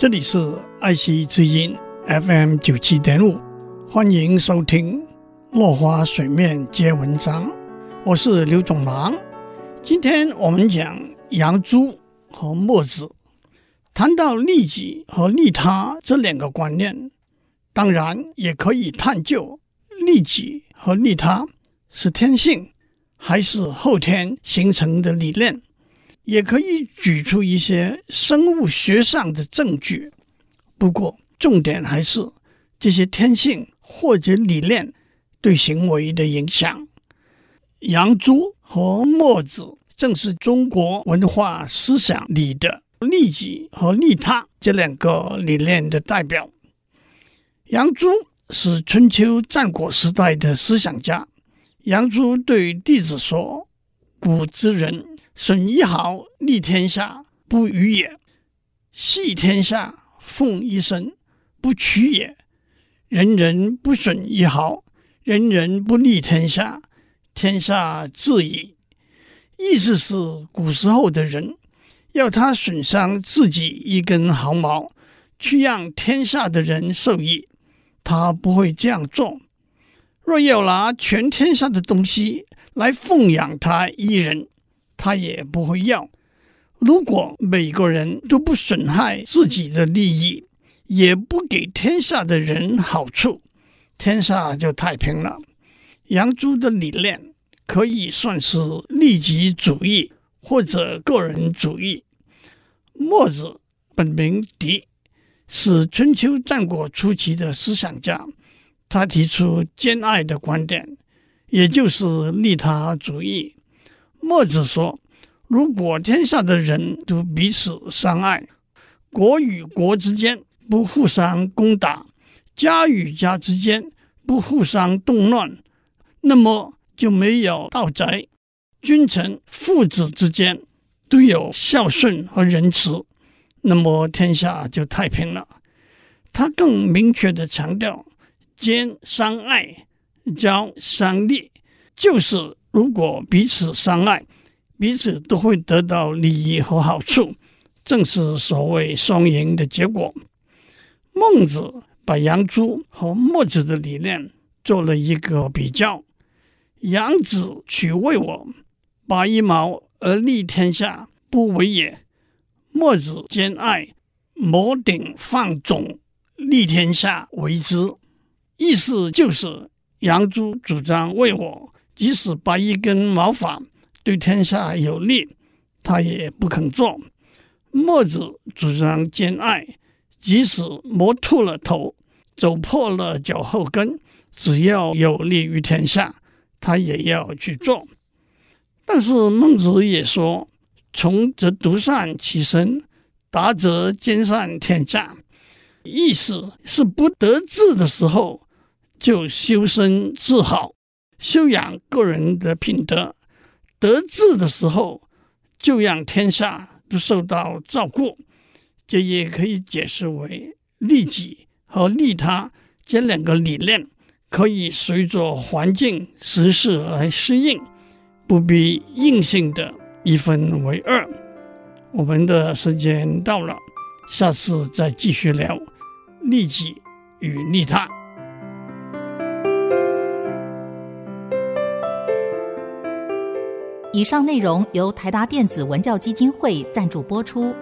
这里是爱惜之音 FM 九七点五，欢迎收听《落花水面皆文章》，我是刘总郎。今天我们讲杨朱和墨子。谈到利己和利他这两个观念，当然也可以探究利己和利他是天性还是后天形成的理念。也可以举出一些生物学上的证据，不过重点还是这些天性或者理念对行为的影响。杨朱和墨子正是中国文化思想里的利己和利他这两个理念的代表。杨朱是春秋战国时代的思想家。杨朱对弟子说：“古之人。”损一毫利天下不与也，系天下奉一身不取也。人人不损一毫，人人不利天下，天下治矣。意思是古时候的人要他损伤自己一根毫毛，去让天下的人受益，他不会这样做。若要拿全天下的东西来奉养他一人，他也不会要。如果每个人都不损害自己的利益，也不给天下的人好处，天下就太平了。杨朱的理念可以算是利己主义或者个人主义。墨子本名狄，是春秋战国初期的思想家，他提出兼爱的观点，也就是利他主义。墨子说：“如果天下的人都彼此相爱，国与国之间不互相攻打，家与家之间不互相动乱，那么就没有盗贼；君臣父子之间都有孝顺和仁慈，那么天下就太平了。”他更明确地强调：“兼相爱，交相利，就是。”如果彼此相爱，彼此都会得到利益和好处，正是所谓双赢的结果。孟子把杨朱和墨子的理念做了一个比较：杨子取为我，拔一毛而利天下，不为也；墨子兼爱，谋鼎放踵，利天下为之。意思就是杨朱主张为我。即使拔一根毛发对天下有利，他也不肯做。墨子主张兼爱，即使磨秃了头，走破了脚后跟，只要有利于天下，他也要去做。但是孟子也说：“穷则独善其身，达则兼善天下。”意思是不得志的时候就修身治好。修养个人的品德，得志的时候就让天下都受到照顾。这也可以解释为利己和利他这两个理念可以随着环境时势来适应，不必硬性的一分为二。我们的时间到了，下次再继续聊利己与利他。以上内容由台达电子文教基金会赞助播出。